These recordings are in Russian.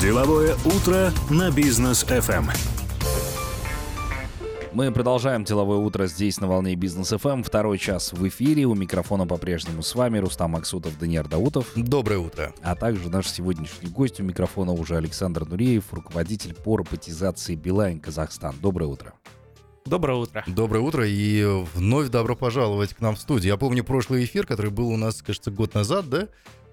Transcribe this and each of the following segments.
Деловое утро на бизнес FM. Мы продолжаем деловое утро здесь на волне бизнес FM. Второй час в эфире. У микрофона по-прежнему с вами Рустам Максутов, Даниил Даутов. Доброе утро. А также наш сегодняшний гость у микрофона уже Александр Нуреев, руководитель по роботизации Билайн Казахстан. Доброе утро. Доброе утро. Доброе утро и вновь добро пожаловать к нам в студию. Я помню прошлый эфир, который был у нас, кажется, год назад, да?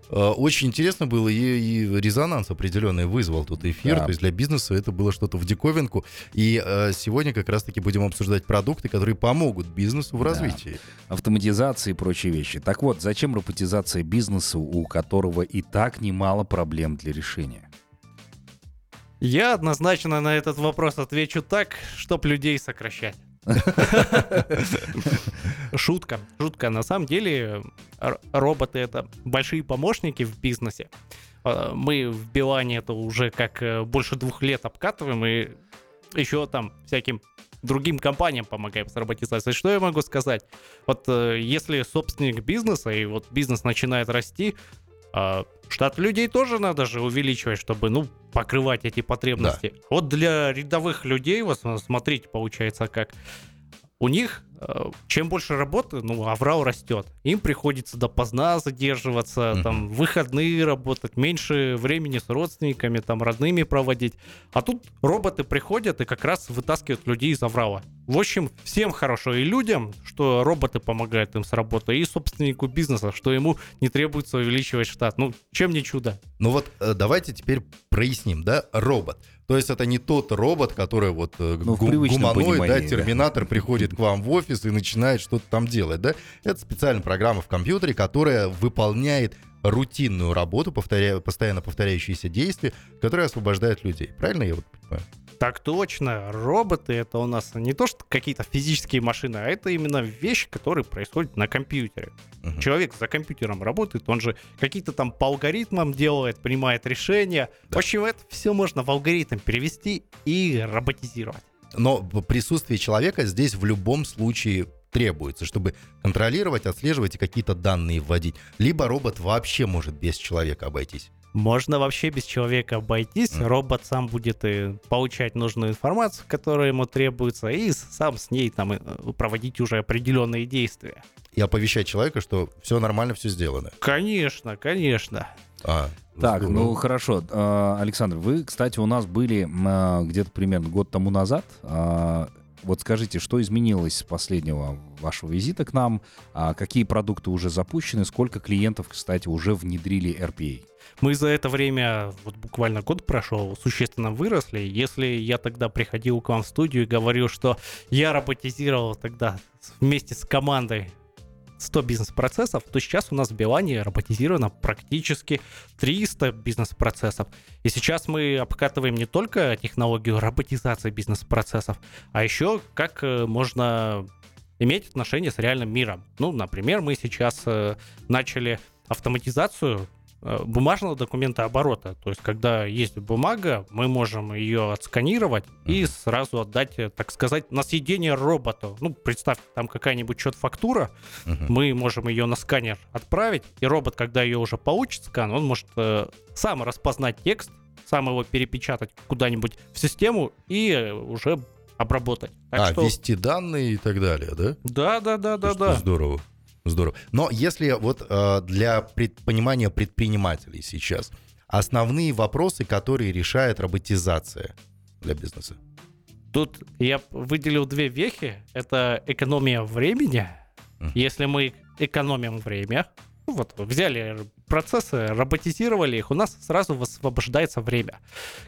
Э, очень интересно было, и, и резонанс определенный вызвал тут эфир. Да. То есть для бизнеса это было что-то в диковинку. И э, сегодня как раз-таки будем обсуждать продукты, которые помогут бизнесу в да. развитии. Автоматизация и прочие вещи. Так вот, зачем роботизация бизнеса, у которого и так немало проблем для решения? Я однозначно на этот вопрос отвечу так, чтоб людей сокращать. Шутка. Шутка. На самом деле роботы это большие помощники в бизнесе. А, мы в Билане это уже как э, больше двух лет обкатываем и еще там всяким другим компаниям помогаем с роботизацией. Что я могу сказать? Вот э, если собственник бизнеса и вот бизнес начинает расти, а, штат людей тоже надо же увеличивать, чтобы, ну, покрывать эти потребности. Да. Вот для рядовых людей, вот смотрите, получается как. У них Э, чем больше работы, ну, аврал растет. Им приходится допоздна задерживаться, uh-huh. там, выходные работать, меньше времени с родственниками, там, родными проводить. А тут роботы приходят и как раз вытаскивают людей из аврала. В общем, всем хорошо. И людям, что роботы помогают им с работой, и собственнику бизнеса, что ему не требуется увеличивать штат. Ну, чем не чудо? Ну вот э, давайте теперь проясним, да, робот. То есть это не тот робот, который вот э, ну, гу- гуманоид, да, терминатор да. приходит к вам в офис и начинает что-то там делать, да? Это специальная программа в компьютере, которая выполняет рутинную работу, повторя... постоянно повторяющиеся действия, которые освобождают людей. Правильно я вот понимаю? Так точно. Роботы это у нас не то, что какие-то физические машины, а это именно вещи, которые происходят на компьютере. Uh-huh. Человек за компьютером работает, он же какие-то там по алгоритмам делает, принимает решения. Да. В общем, это все можно в алгоритм перевести и роботизировать. Но присутствие человека здесь в любом случае требуется, чтобы контролировать, отслеживать и какие-то данные вводить. Либо робот вообще может без человека обойтись. Можно вообще без человека обойтись. Mm. Робот сам будет и получать нужную информацию, которая ему требуется, и сам с ней там э, проводить уже определенные действия. И оповещать человека, что все нормально, все сделано. Конечно, конечно. А, так, здорово. ну хорошо. А, Александр, вы, кстати, у нас были а, где-то примерно год тому назад. А, вот скажите, что изменилось с последнего вашего визита к нам? Какие продукты уже запущены? Сколько клиентов, кстати, уже внедрили RPA? Мы за это время, вот буквально год прошел, существенно выросли. Если я тогда приходил к вам в студию и говорил, что я роботизировал тогда вместе с командой 100 бизнес-процессов, то сейчас у нас в Билане роботизировано практически 300 бизнес-процессов. И сейчас мы обкатываем не только технологию роботизации бизнес-процессов, а еще как э, можно иметь отношение с реальным миром. Ну, например, мы сейчас э, начали автоматизацию бумажного документа оборота. То есть, когда есть бумага, мы можем ее отсканировать uh-huh. и сразу отдать, э, так сказать, на съедение роботу. Ну, представь, там какая-нибудь что-то фактура, uh-huh. мы можем ее на сканер отправить, и робот, когда ее уже получит скан, он может э, сам распознать текст, сам его перепечатать куда-нибудь в систему и уже обработать. Так а, что... ввести данные и так далее, да? Да, да, да, да, да. Здорово. Здорово. Но если вот э, для пред, понимания предпринимателей сейчас, основные вопросы, которые решает роботизация для бизнеса? Тут я выделил две вехи. Это экономия времени. Uh-huh. Если мы экономим время, ну вот взяли процессы, роботизировали их, у нас сразу высвобождается время.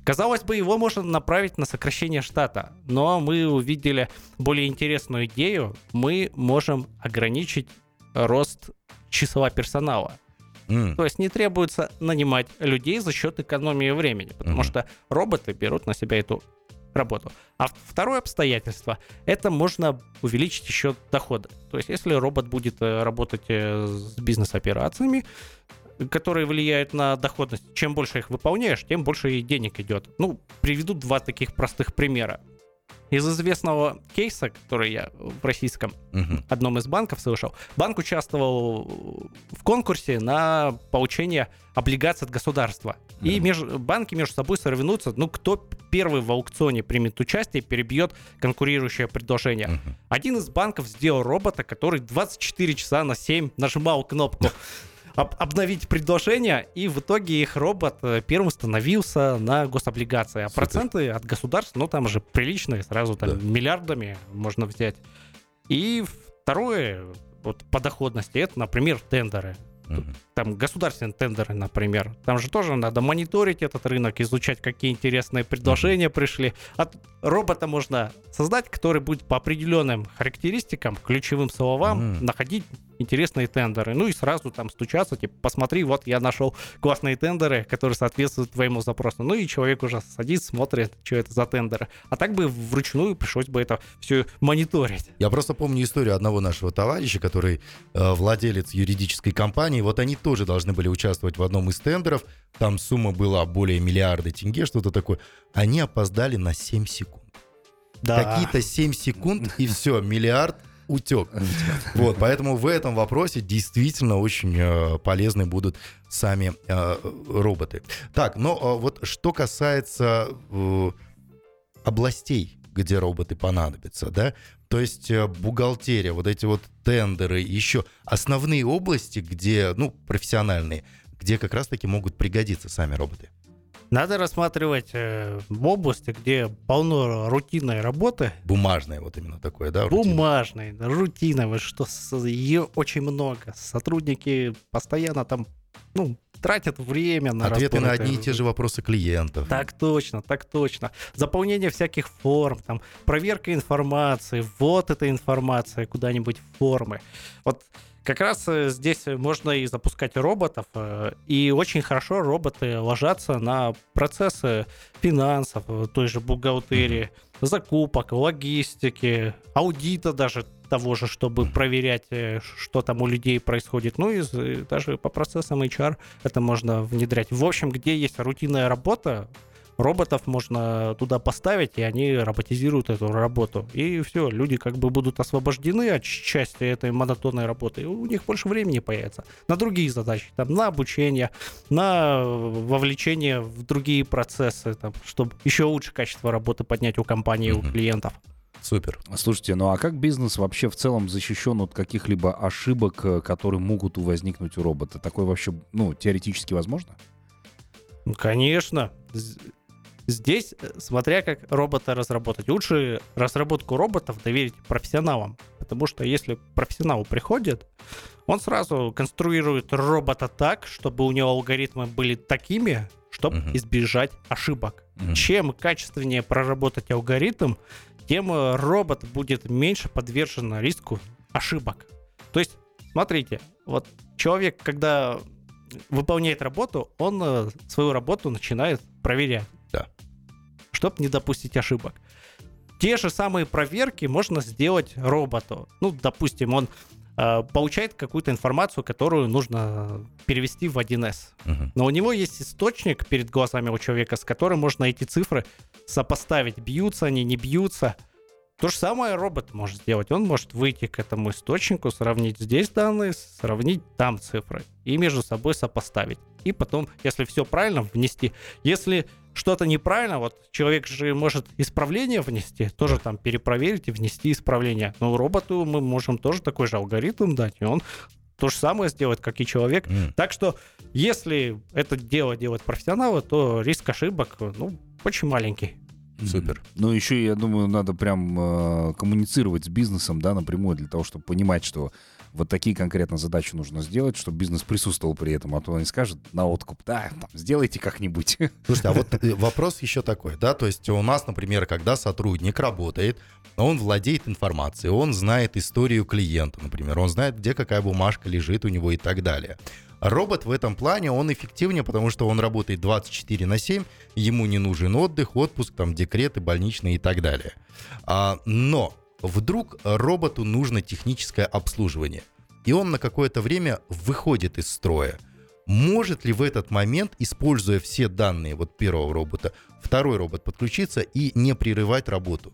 Казалось бы, его можно направить на сокращение штата, но мы увидели более интересную идею. Мы можем ограничить рост числа персонала. Mm. То есть не требуется нанимать людей за счет экономии времени, потому mm. что роботы берут на себя эту работу. А второе обстоятельство, это можно увеличить еще доходы. То есть если робот будет э, работать э, с бизнес-операциями, которые влияют на доходность, чем больше их выполняешь, тем больше и денег идет. Ну, приведу два таких простых примера. Из известного кейса, который я в российском угу. одном из банков слышал, банк участвовал в конкурсе на получение облигаций от государства. Угу. И меж, банки между собой соревнуются, ну, кто первый в аукционе примет участие и перебьет конкурирующее предложение. Угу. Один из банков сделал робота, который 24 часа на 7 нажимал кнопку об, обновить предложение, и в итоге их робот э, первым становился на гособлигации. А Супер. проценты от государств, ну там же приличные, сразу там да. миллиардами можно взять. И второе, вот по доходности, это, например, тендеры. Угу. Там государственные тендеры, например. Там же тоже надо мониторить этот рынок, изучать, какие интересные предложения угу. пришли. От робота можно создать, который будет по определенным характеристикам, ключевым словам, угу. находить интересные тендеры. Ну и сразу там стучаться, типа, посмотри, вот я нашел классные тендеры, которые соответствуют твоему запросу. Ну и человек уже садится, смотрит, что это за тендеры. А так бы вручную пришлось бы это все мониторить. Я просто помню историю одного нашего товарища, который э, владелец юридической компании. Вот они тоже должны были участвовать в одном из тендеров. Там сумма была более миллиарда тенге, что-то такое. Они опоздали на 7 секунд. Да. Какие-то 7 секунд, и все, миллиард утек. Вот, поэтому в этом вопросе действительно очень э, полезны будут сами э, роботы. Так, но э, вот что касается э, областей, где роботы понадобятся, да, то есть бухгалтерия, вот эти вот тендеры, еще основные области, где, ну, профессиональные, где как раз-таки могут пригодиться сами роботы. Надо рассматривать э, области, где полно рутинной работы. Бумажной вот именно такое, да? Бумажной, рутиновой, что ее очень много. Сотрудники постоянно там, ну, тратят время на Ответы на одни и те же вопросы клиентов. Так точно, так точно. Заполнение всяких форм, там, проверка информации, вот эта информация куда-нибудь в формы. Вот как раз э, здесь можно и запускать роботов, э, и очень хорошо роботы ложатся на процессы финансов, э, той же бухгалтерии, закупок, логистики, аудита даже того же, чтобы проверять, что там у людей происходит. Ну и даже по процессам HR это можно внедрять. В общем, где есть рутинная работа, роботов можно туда поставить, и они роботизируют эту работу. И все, люди как бы будут освобождены от части этой монотонной работы, и у них больше времени появится на другие задачи, там, на обучение, на вовлечение в другие процессы, там, чтобы еще лучше качество работы поднять у компании, mm-hmm. у клиентов. Супер. Слушайте, ну а как бизнес вообще в целом защищен от каких-либо ошибок, э, которые могут возникнуть у робота? Такое вообще, ну, теоретически возможно? Конечно. Здесь, э, смотря как робота разработать, лучше разработку роботов доверить профессионалам. Потому что если профессионал приходит, он сразу конструирует робота так, чтобы у него алгоритмы были такими, чтобы uh-huh. избежать ошибок. Uh-huh. Чем качественнее проработать алгоритм, тем э, робот будет меньше подвержен риску ошибок. То есть, смотрите, вот человек, когда выполняет работу, он э, свою работу начинает проверять чтобы не допустить ошибок. Те же самые проверки можно сделать роботу. Ну, допустим, он э, получает какую-то информацию, которую нужно перевести в 1С. Uh-huh. Но у него есть источник перед глазами у человека, с которым можно эти цифры сопоставить, бьются они, не бьются. То же самое робот может сделать. Он может выйти к этому источнику, сравнить здесь данные, сравнить там цифры и между собой сопоставить. И потом, если все правильно, внести. Если что-то неправильно, вот человек же может исправление внести, тоже там перепроверить и внести исправление. Но роботу мы можем тоже такой же алгоритм дать, и он то же самое сделает, как и человек. Mm. Так что, если это дело делать профессионалы, то риск ошибок, ну, очень маленький. Супер. Ну, еще, я думаю, надо прям э, коммуницировать с бизнесом, да, напрямую, для того, чтобы понимать, что вот такие конкретно задачи нужно сделать, чтобы бизнес присутствовал при этом, а то он не скажет на откуп, да, там, сделайте как-нибудь. Слушайте, а вот э, вопрос еще такой, да, то есть у нас, например, когда сотрудник работает, он владеет информацией, он знает историю клиента, например, он знает, где какая бумажка лежит у него и так далее. Робот в этом плане, он эффективнее, потому что он работает 24 на 7, ему не нужен отдых, отпуск, там, декреты, больничные и так далее. А, но Вдруг роботу нужно техническое обслуживание, и он на какое-то время выходит из строя. Может ли в этот момент, используя все данные вот первого робота, второй робот подключиться и не прерывать работу?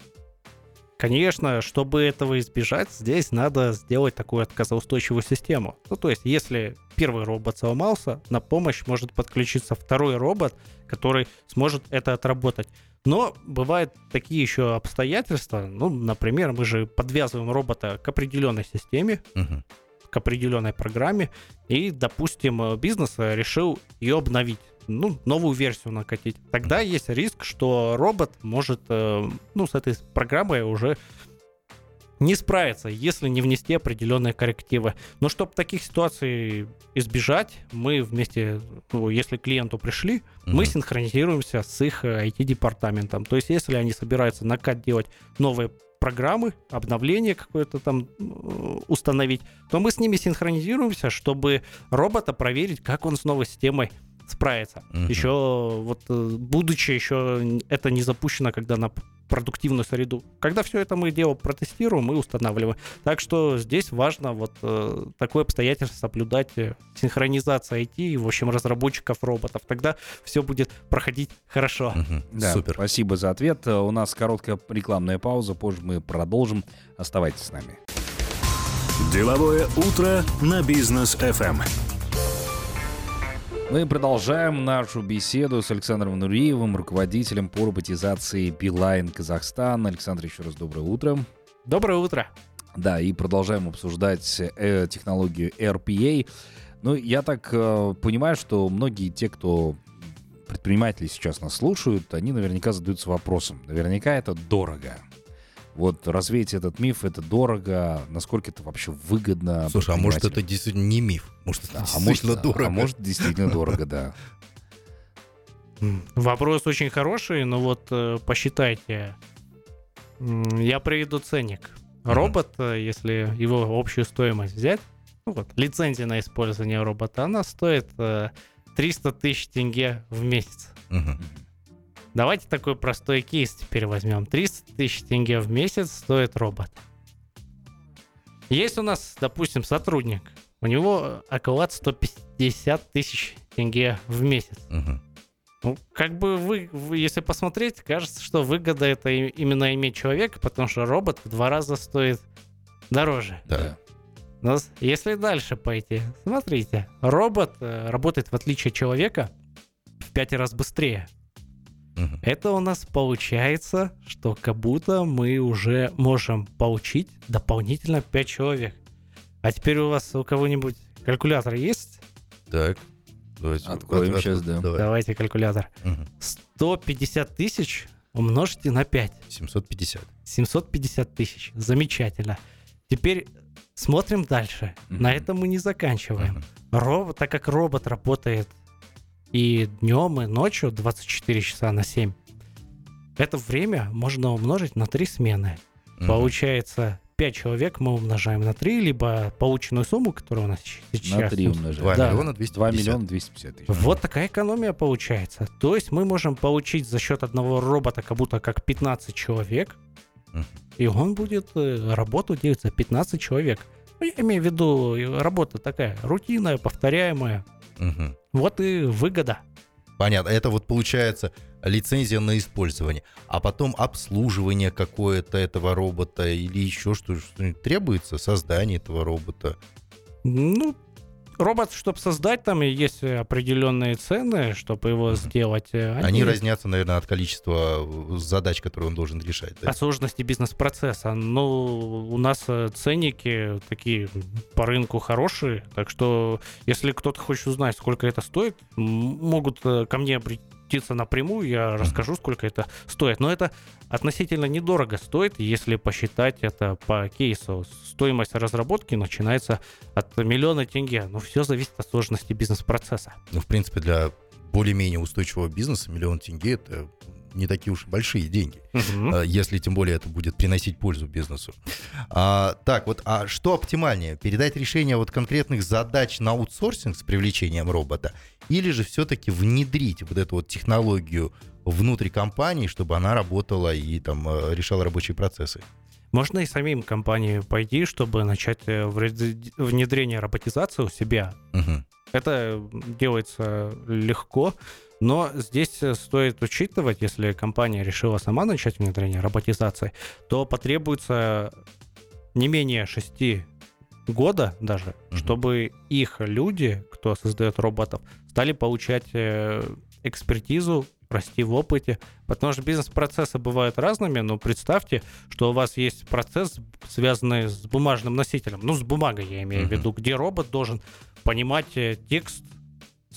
Конечно, чтобы этого избежать, здесь надо сделать такую отказоустойчивую систему. Ну, то есть, если первый робот сломался, на помощь может подключиться второй робот, который сможет это отработать. Но бывают такие еще обстоятельства. Ну, например, мы же подвязываем робота к определенной системе, uh-huh. к определенной программе, и, допустим, бизнес решил ее обновить ну, новую версию накатить. Тогда есть риск, что робот может, э, ну, с этой программой уже не справиться, если не внести определенные коррективы. Но чтобы таких ситуаций избежать, мы вместе, ну, если клиенту пришли, mm-hmm. мы синхронизируемся с их IT-департаментом. То есть, если они собираются накат делать новые программы, обновление какое-то там установить, то мы с ними синхронизируемся, чтобы робота проверить, как он с новой системой справиться. Угу. Еще вот э, будучи еще это не запущено, когда на продуктивную среду. Когда все это мы дело протестируем и устанавливаем. Так что здесь важно вот э, такое обстоятельство соблюдать, э, синхронизация IT и, в общем, разработчиков роботов. Тогда все будет проходить хорошо. Угу. Да, Супер. Спасибо за ответ. У нас короткая рекламная пауза. Позже мы продолжим. Оставайтесь с нами. Деловое утро на бизнес FM. Мы продолжаем нашу беседу с Александром Нуриевым, руководителем по роботизации Билайн Казахстан. Александр, еще раз доброе утро. Доброе утро. Да, и продолжаем обсуждать э, технологию RPA. Ну, я так э, понимаю, что многие те, кто предприниматели сейчас нас слушают, они наверняка задаются вопросом. Наверняка это дорого. Вот развеять этот миф, это дорого, насколько это вообще выгодно. Слушай, а может это действительно не миф? Может это а действительно может, дорого? А может действительно дорого, да. Вопрос очень хороший, но вот э, посчитайте. Я приведу ценник. Робот, э, если его общую стоимость взять, ну вот, лицензия на использование робота, она стоит 300 э, тысяч тенге в месяц. Угу. Давайте такой простой кейс теперь возьмем. 300 тысяч тенге в месяц стоит робот. Есть у нас, допустим, сотрудник. У него оклад 150 тысяч тенге в месяц. Угу. Ну, как бы вы, вы, если посмотреть, кажется, что выгода это именно иметь человека, потому что робот в два раза стоит дороже. Да. Но если дальше пойти, смотрите, робот э, работает в отличие от человека в пять раз быстрее. Угу. Это у нас получается, что как будто мы уже можем получить дополнительно 5 человек. А теперь у вас у кого-нибудь калькулятор есть? Так. Давайте Откроем сейчас, да. Давай. Давайте калькулятор. Угу. 150 тысяч умножьте на 5. 750. 750 тысяч. Замечательно. Теперь смотрим дальше. Угу. На этом мы не заканчиваем. Угу. Робот, так как робот работает и днем, и ночью 24 часа на 7. Это время можно умножить на 3 смены. Угу. Получается 5 человек мы умножаем на 3, либо полученную сумму, которая у нас сейчас... На 3 умножаем. 2 да. миллиона 250. 2 миллиона 250 тысяч. Вот такая экономия получается. То есть мы можем получить за счет одного робота как будто как 15 человек, угу. и он будет э, работу делать за 15 человек. Ну, я имею в виду, работа такая рутинная, повторяемая. Угу. Вот и выгода. Понятно. Это вот получается лицензия на использование, а потом обслуживание какое-то этого робота или еще что-нибудь требуется, создание этого робота. Ну, робот, чтобы создать, там есть определенные цены, чтобы его сделать. Э, они... Они разнятся, наверное, от количества э, задач, которые он должен решать. Да? От сложности бизнес-процесса. Ну, у нас э, ценники такие по рынку хорошие, так что если кто-то хочет узнать, сколько это стоит, могут ко мне обратиться напрямую, я расскажу, сколько это стоит. Но это относительно недорого стоит, если посчитать это по кейсу. Стоимость разработки начинается от миллиона тенге. Но все зависит от сложности бизнес-процесса. Ну, в принципе, для более-менее устойчивого бизнеса миллион тенге это не такие уж большие деньги, угу. если тем более это будет приносить пользу бизнесу. А, так, вот, а что оптимальнее? Передать решение вот конкретных задач на аутсорсинг с привлечением робота или же все-таки внедрить вот эту вот технологию внутри компании, чтобы она работала и там э, решала рабочие процессы? Можно и самим компании пойти, чтобы начать э, внедрение роботизации у себя. Угу. Это делается легко Но здесь э, стоит учитывать, если компания решила сама начать внедрение роботизации, то потребуется не менее 6 года даже, mm-hmm. чтобы их люди, кто создает роботов, стали получать э, экспертизу, расти в опыте, потому что бизнес-процессы бывают разными, но представьте, что у вас есть процесс, связанный с бумажным носителем, ну, с бумагой я имею mm-hmm. в виду, где робот должен понимать э, текст,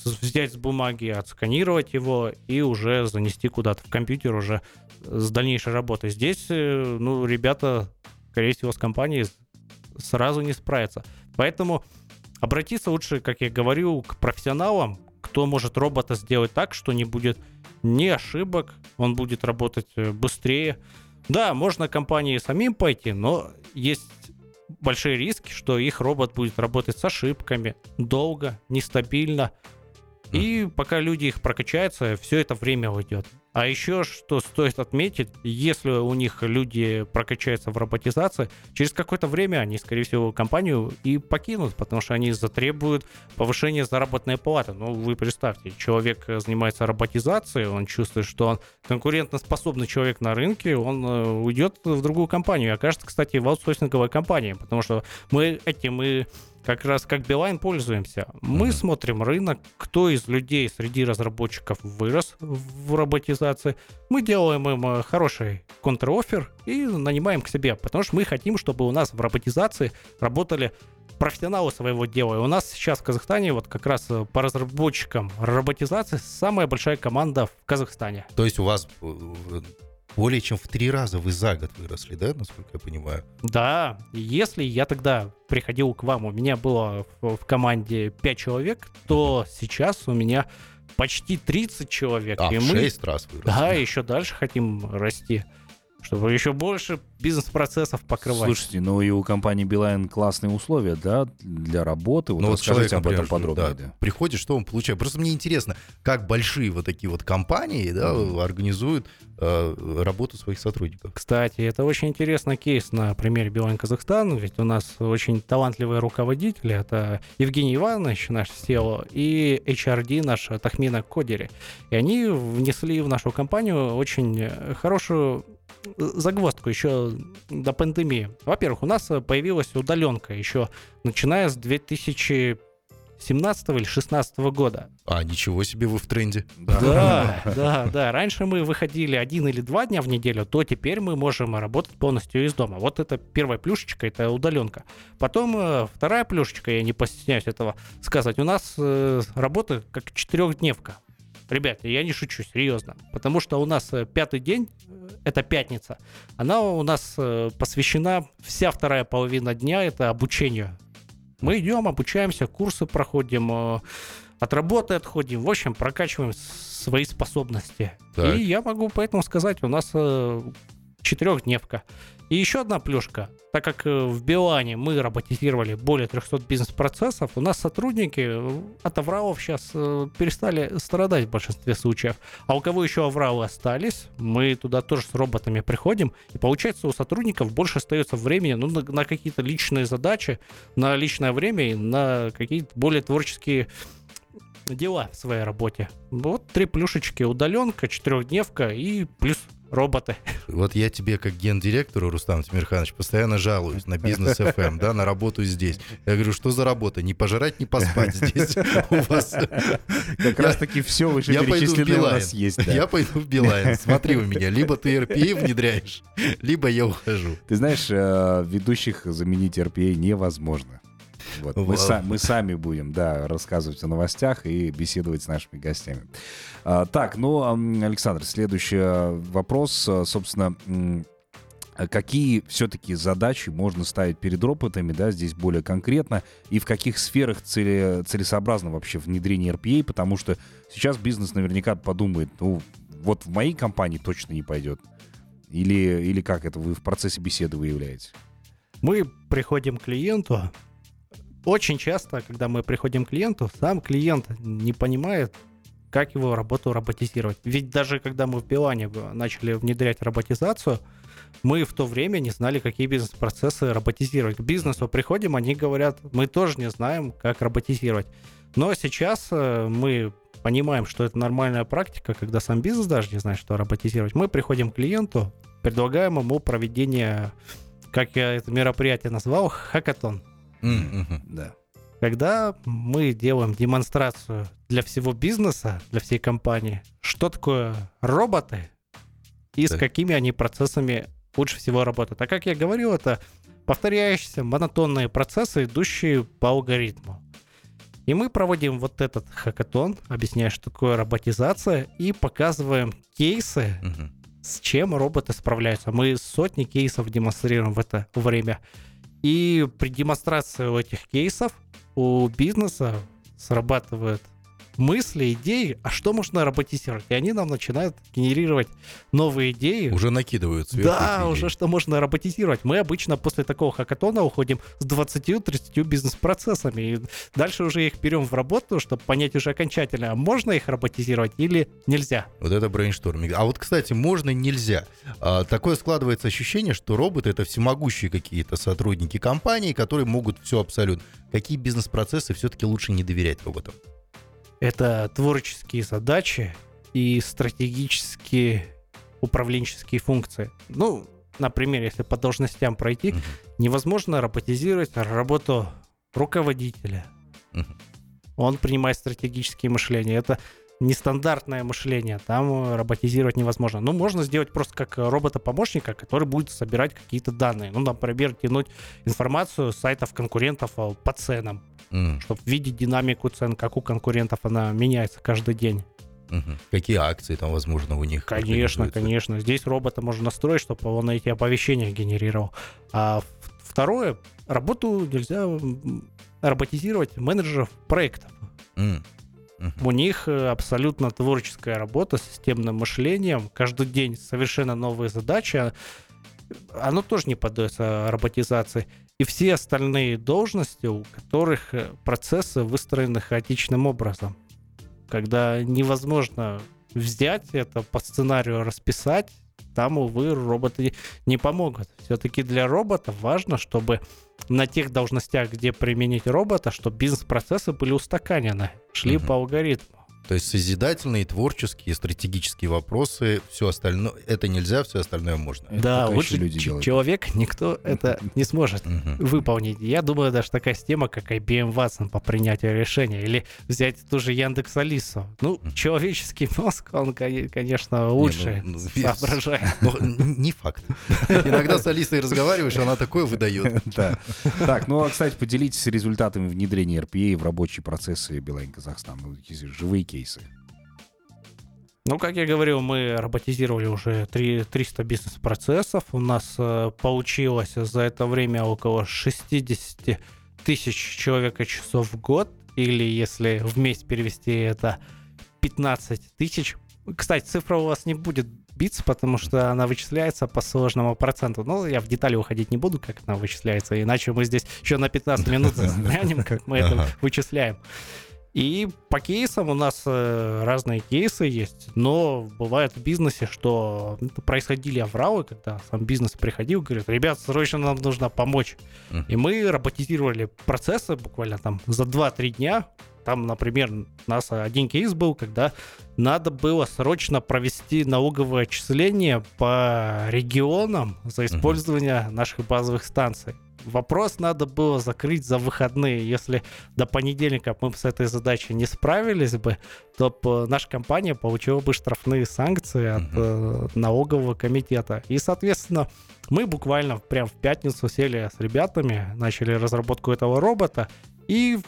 взять с бумаги, отсканировать его и уже занести куда-то в компьютер уже с дальнейшей работой. Здесь, э, ну, ребята, скорее всего, с компанией сразу не справятся. Поэтому обратиться лучше, как я говорю, к профессионалам, кто может робота сделать так, что не будет ни ошибок, он будет работать э, быстрее. Да, можно компании самим пойти, но есть большие риски, что их робот будет работать с ошибками, долго, нестабильно. И пока люди их прокачаются, все это время уйдет. А еще что стоит отметить, если у них люди прокачаются в роботизации, через какое-то время они, скорее всего, компанию и покинут, потому что они затребуют повышение заработной платы. Ну, вы представьте, человек занимается роботизацией, он чувствует, что он конкурентоспособный человек на рынке, он э, уйдет в другую компанию. Окажется, кстати, в аутсорсинговой компании, потому что мы этим и как раз как Билайн пользуемся. Мы mm-hmm. смотрим рынок, кто из людей среди разработчиков вырос в роботизации. Мы делаем им э, хороший контр-оффер и нанимаем к себе, потому что мы хотим, чтобы у нас в роботизации работали профессионалы своего дела. И у нас сейчас в Казахстане вот как раз э, по разработчикам роботизации самая большая команда в Казахстане. То есть у вас э, более чем в три раза вы за год выросли, да, насколько я понимаю? Да, если я тогда приходил к вам, у меня было в, в команде 5 человек, то сейчас у меня почти 30 человек. А, и в мы, 6 раз выросли. Да, еще дальше хотим расти чтобы еще больше бизнес-процессов покрывать. Слушайте, ну и у компании Билайн классные условия, да, для работы. Вот ну, расскажите об этом подробнее. Да, да. Приходит, что он получает. Просто мне интересно, как большие вот такие вот компании да, mm-hmm. организуют э, работу своих сотрудников. Кстати, это очень интересный кейс на примере Билайн Казахстан, ведь у нас очень талантливые руководители, это Евгений Иванович, наш SEO, и HRD наш Тахмина Кодери. И они внесли в нашу компанию очень хорошую загвоздку еще до пандемии. Во-первых, у нас появилась удаленка еще начиная с 2000 17 или 16 года. А, ничего себе вы в тренде. Да, да, да. Раньше мы выходили один или два дня в неделю, то теперь мы можем работать полностью из дома. Вот это первая плюшечка, это удаленка. Потом э, вторая плюшечка, я не постесняюсь этого сказать, у нас э, работа как четырехдневка. Ребята, я не шучу, серьезно. Потому что у нас э, пятый день, э, это пятница, она у нас э, посвящена, вся вторая половина дня, это обучению. Мы идем, обучаемся, курсы проходим, от работы отходим, в общем, прокачиваем свои способности. Так. И я могу поэтому сказать, у нас четырехдневка. И еще одна плюшка. Так как э, в Билане мы роботизировали более 300 бизнес-процессов, у нас сотрудники э, от авралов сейчас э, перестали страдать в большинстве случаев. А у кого еще авралы остались, мы туда тоже с роботами приходим. И получается, у сотрудников больше остается времени ну, на, на какие-то личные задачи, на личное время и на какие-то более творческие дела в своей работе. Вот три плюшечки, удаленка, четырехдневка и плюс роботы. Вот я тебе, как гендиректору, Рустам Тимирханович, постоянно жалуюсь на бизнес FM, эм, да, на работу здесь. Я говорю, что за работа? Не пожрать, не поспать здесь у вас. Как раз таки все выше перечисленное у нас есть. Я пойду в Билайн. Смотри у меня. Либо ты RPA внедряешь, либо я ухожу. Ты знаешь, э, ведущих заменить RPA невозможно. Вот. Мы, са- мы сами будем, да, рассказывать о новостях и беседовать с нашими гостями. А, так, ну, Александр, следующий э, вопрос, э, собственно, какие все-таки задачи можно ставить перед роботами, да, здесь более конкретно, и в каких сферах цели, целесообразно вообще внедрение RPA, потому что сейчас бизнес наверняка подумает, ну, вот в моей компании точно не пойдет. Или, или как это вы в процессе беседы выявляете? Мы приходим к клиенту, очень часто, когда мы приходим к клиенту, сам клиент не понимает, как его работу роботизировать. Ведь даже когда мы в Билане начали внедрять роботизацию, мы в то время не знали, какие бизнес-процессы роботизировать. К бизнесу приходим, они говорят, мы тоже не знаем, как роботизировать. Но сейчас э, мы понимаем, что это нормальная практика, когда сам бизнес даже не знает, что роботизировать, мы приходим к клиенту, предлагаем ему проведение, как я это мероприятие назвал, хакатон. Mm-hmm. Да. Когда мы делаем демонстрацию для всего бизнеса, для всей компании, что такое роботы и с какими они процессами лучше всего работают. А как я говорил, это повторяющиеся монотонные процессы, идущие по алгоритму. И мы проводим вот этот хакатон, объясняя, что такое роботизация, и показываем кейсы, угу. с чем роботы справляются. Мы сотни кейсов демонстрируем в это время. И при демонстрации этих кейсов у бизнеса срабатывает мысли, идеи, а что можно роботизировать? И они нам начинают генерировать новые идеи. Уже накидывают Да, идеи. уже что можно роботизировать. Мы обычно после такого хакатона уходим с 20-30 бизнес-процессами. И дальше уже их берем в работу, чтобы понять уже окончательно, можно их роботизировать или нельзя. Вот это brainstorming. А вот, кстати, можно нельзя. А, такое складывается ощущение, что роботы это всемогущие какие-то сотрудники компании, которые могут все абсолютно. Какие бизнес-процессы все-таки лучше не доверять роботам? Это творческие задачи и стратегические управленческие функции. Ну, например, если по должностям пройти, uh-huh. невозможно роботизировать работу руководителя. Uh-huh. Он принимает стратегические мышления. Это нестандартное мышление, там роботизировать невозможно. Ну, можно сделать просто как робота-помощника, который будет собирать какие-то данные. Ну, например, тянуть информацию с сайтов конкурентов э, по ценам mm. чтобы видеть динамику цен, как у конкурентов она меняется каждый день. Угу. Какие акции там, возможно, у них? Конечно, конечно. Здесь робота можно настроить, чтобы он эти оповещения генерировал. А второе, работу нельзя роботизировать менеджеров проектов. Mm. У них э, абсолютно творческая работа с системным мышлением. Каждый день совершенно новые задачи. Оно тоже не поддается роботизации и все остальные должности, у которых э, процессы выстроены хаотичным образом. Когда невозможно взять это по сценарию расписать, там, увы, роботы не помогут. Все-таки для робота важно, чтобы на тех должностях, где применить робота, чтобы бизнес-процессы были устаканены, шли угу. по алгоритму. То есть созидательные, творческие, стратегические вопросы, все остальное, это нельзя, все остальное можно. Да, лучше люди ч- человек никто это не сможет выполнить. Я думаю, даже такая система, как IBM Watson по принятию решения, или взять ту же Яндекс Алису. Ну, человеческий мозг, он, конечно, лучше не, ну, ну соображает. Но, не факт. Иногда с Алисой разговариваешь, она такое выдает. Да. Так, ну, а, кстати, поделитесь результатами внедрения RPA в рабочие процессы Билайн Казахстан. Ну, живые кейсы? Ну, как я говорил, мы роботизировали уже 3, 300 бизнес-процессов. У нас э, получилось за это время около 60 тысяч человека часов в год. Или если вместе перевести это 15 тысяч. Кстати, цифра у вас не будет биться, потому что она вычисляется по сложному проценту. Но я в детали уходить не буду, как она вычисляется, иначе мы здесь еще на 15 минут застрянем, как мы это вычисляем. И по кейсам у нас э, разные кейсы есть, но бывает в бизнесе, что ну, происходили авралы, когда сам бизнес приходил, говорит, ребят, срочно нам нужно помочь. Uh-huh. И мы роботизировали процессы буквально там за 2-3 дня. Там, например, у нас один кейс был, когда надо было срочно провести налоговое отчисление по регионам за использование uh-huh. наших базовых станций. Вопрос надо было закрыть за выходные. Если до понедельника мы с этой задачей не справились бы, то наша компания получила бы штрафные санкции от э, налогового комитета. И, соответственно, мы буквально прям в пятницу сели с ребятами, начали разработку этого робота, и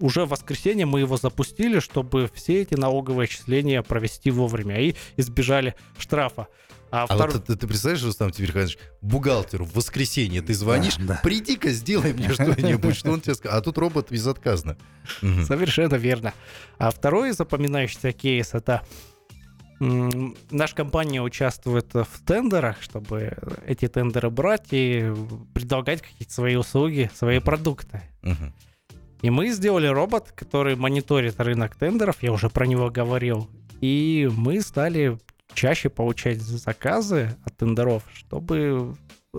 уже в воскресенье мы его запустили, чтобы все эти налоговые отчисления провести вовремя и избежали штрафа. А, а втор... вот ты, ты представляешь, Рустам Тимирханович, бухгалтеру в воскресенье ты звонишь, да, да. приди-ка, сделай мне что-нибудь, что он тебе скажет. А тут робот безотказно. Совершенно верно. А второй запоминающийся кейс — это наша компания участвует в тендерах, чтобы эти тендеры брать и предлагать какие-то свои услуги, свои продукты. И мы сделали робот, который мониторит рынок тендеров, я уже про него говорил. И мы стали чаще получать заказы от тендеров, чтобы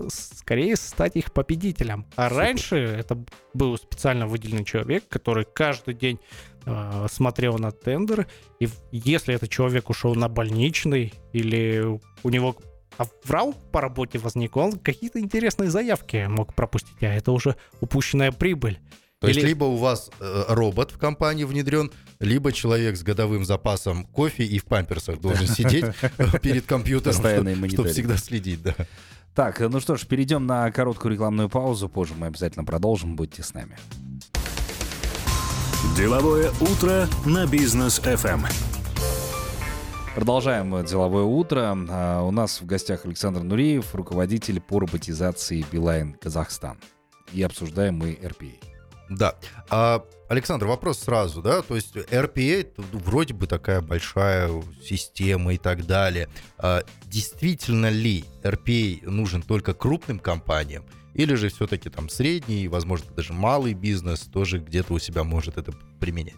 скорее стать их победителем. А Супер. раньше это был специально выделенный человек, который каждый день э, смотрел на тендер, и если этот человек ушел на больничный или у него врал по работе возник, он какие-то интересные заявки мог пропустить, а это уже упущенная прибыль. То Или... есть либо у вас э, робот в компании внедрен, либо человек с годовым запасом кофе и в памперсах должен сидеть перед компьютером, чтобы всегда следить. Да. Так, ну что ж, перейдем на короткую рекламную паузу. Позже мы обязательно продолжим. Будьте с нами. Деловое утро на бизнес FM. Продолжаем деловое утро. А, у нас в гостях Александр Нуриев, руководитель по роботизации Билайн Казахстан. И обсуждаем мы RPA. Да. А, Александр, вопрос сразу, да? То есть RPA вроде бы такая большая система и так далее. А, действительно ли RPA нужен только крупным компаниям? Или же все-таки там средний, возможно, даже малый бизнес тоже где-то у себя может это применять?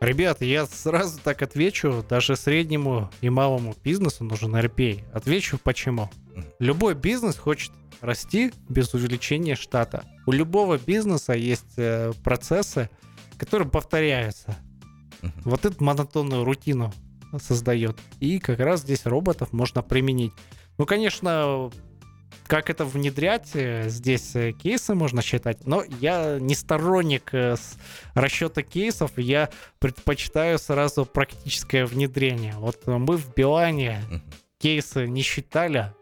Ребята, я сразу так отвечу, даже среднему и малому бизнесу нужен RPA. Отвечу почему. Любой бизнес хочет расти без увеличения штата. У любого бизнеса есть э, процессы, которые повторяются. Uh-huh. Вот эту монотонную рутину создает. И как раз здесь роботов можно применить. Ну, конечно, как это внедрять, э, здесь э, кейсы можно считать, но я не сторонник расчета кейсов, я предпочитаю сразу практическое внедрение. Вот мы в Билане uh-huh. кейсы не считали,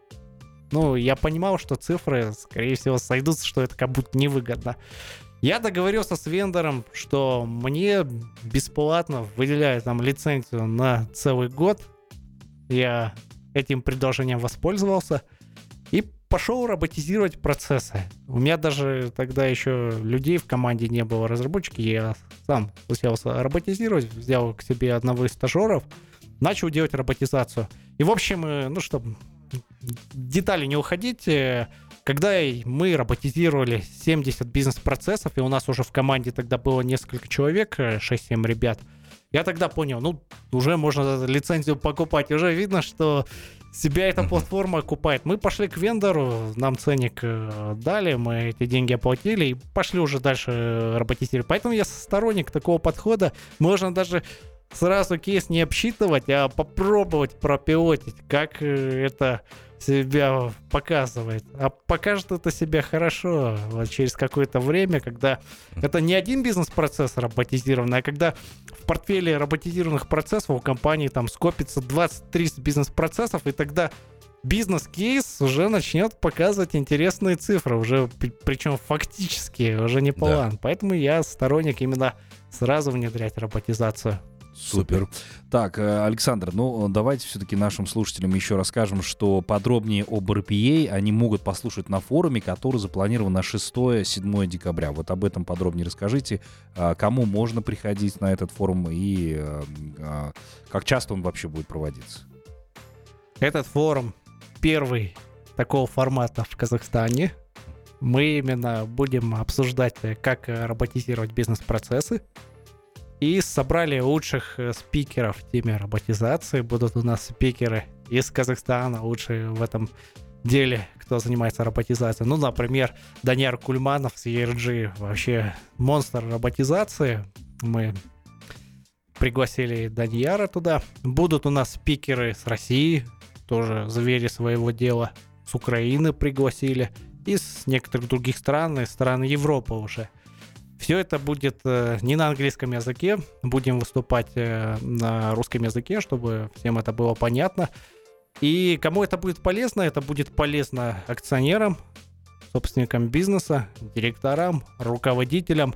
ну, я понимал, что цифры, скорее всего, сойдутся, что это как будто невыгодно. Я договорился с вендором, что мне бесплатно выделяют там лицензию на целый год. Я этим предложением воспользовался и пошел роботизировать процессы. У меня даже тогда еще людей в команде не было, разработчики. Я сам уселся роботизировать, взял к себе одного из стажеров, начал делать роботизацию. И, в общем, э, ну, чтобы детали не уходить, э, когда мы роботизировали 70 бизнес-процессов, и у нас уже в команде тогда было несколько человек, 6-7 э, ребят, я тогда понял, ну, уже можно лицензию покупать, уже видно, что себя эта платформа окупает. Мы пошли к вендору, нам ценник э, дали, мы эти деньги оплатили и пошли уже дальше роботизировать. Поэтому я сторонник такого подхода. Можно даже сразу кейс не обсчитывать, а попробовать пропилотить, как э, это себя показывает. А покажет это себя хорошо вот через какое-то время, когда это не один бизнес-процесс роботизированный, а когда в портфеле роботизированных процессов у компании там скопится 20-30 бизнес-процессов, и тогда бизнес-кейс уже начнет показывать интересные цифры, уже причем фактически, уже не план. Да. Поэтому я сторонник именно сразу внедрять роботизацию. Супер. Так, э, Александр, ну давайте все-таки нашим слушателям еще расскажем, что подробнее об RPA они могут послушать на форуме, который запланирован на 6-7 декабря. Вот об этом подробнее расскажите, а, кому можно приходить на этот форум и э, а, как часто он вообще будет проводиться. Этот форум первый такого формата в Казахстане. Мы именно будем обсуждать, как роботизировать бизнес-процессы, и собрали лучших э, спикеров в теме роботизации. Будут у нас спикеры из Казахстана, лучшие в этом деле, кто занимается роботизацией. Ну, например, Даниар Кульманов с ERG, вообще монстр роботизации. Мы пригласили Данияра туда. Будут у нас спикеры с России, тоже звери своего дела. С Украины пригласили. И с некоторых других стран, из стран Европы уже. Все это будет э, не на английском языке, будем выступать э, на русском языке, чтобы всем это было понятно. И кому это будет полезно, это будет полезно акционерам, собственникам бизнеса, директорам, руководителям.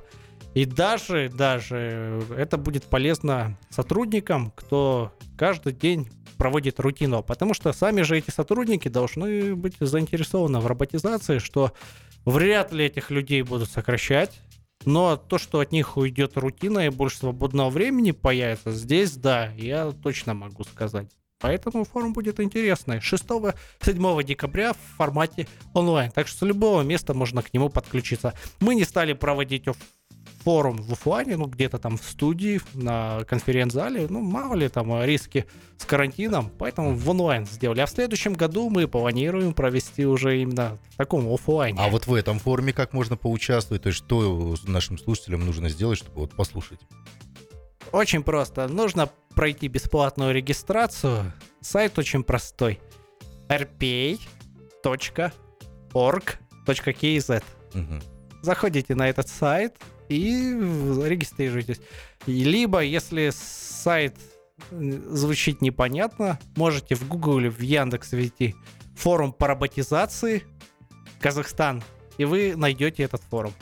И даже, даже это будет полезно сотрудникам, кто каждый день проводит рутину. Потому что сами же эти сотрудники должны быть заинтересованы в роботизации, что вряд ли этих людей будут сокращать. Но то, что от них уйдет рутина и больше свободного времени появится, здесь, да, я точно могу сказать. Поэтому форум будет интересный. 6-7 декабря в формате онлайн. Так что с любого места можно к нему подключиться. Мы не стали проводить форум в офлайне, ну, где-то там в студии, на конференц-зале, ну, мало ли там риски с карантином, поэтому в онлайн сделали. А в следующем году мы планируем провести уже именно в таком офлайне. А вот в этом форуме как можно поучаствовать? То есть что нашим слушателям нужно сделать, чтобы вот послушать? Очень просто. Нужно пройти бесплатную регистрацию. Сайт очень простой. rpa.org.kz угу. Заходите на этот сайт и регистрируйтесь. Либо, если сайт звучит непонятно, можете в Google или в Яндекс ввести форум по роботизации Казахстан, и вы найдете этот форум.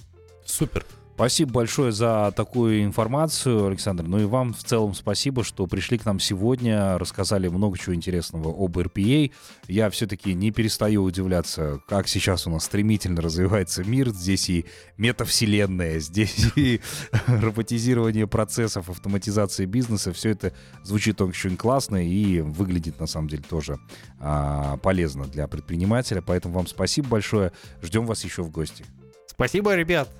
Супер. Спасибо большое за такую информацию, Александр. Ну и вам в целом спасибо, что пришли к нам сегодня, рассказали много чего интересного об RPA. Я все-таки не перестаю удивляться, как сейчас у нас стремительно развивается мир. Здесь и метавселенная, здесь и роботизирование процессов, автоматизация бизнеса. Все это звучит очень классно и выглядит на самом деле тоже а, полезно для предпринимателя. Поэтому вам спасибо большое. Ждем вас еще в гости. Спасибо, ребят.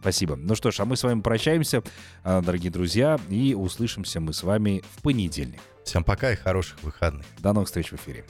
Спасибо. Ну что ж, а мы с вами прощаемся, а, дорогие друзья, и услышимся мы с вами в понедельник. Всем пока и хороших выходных. До новых встреч в эфире.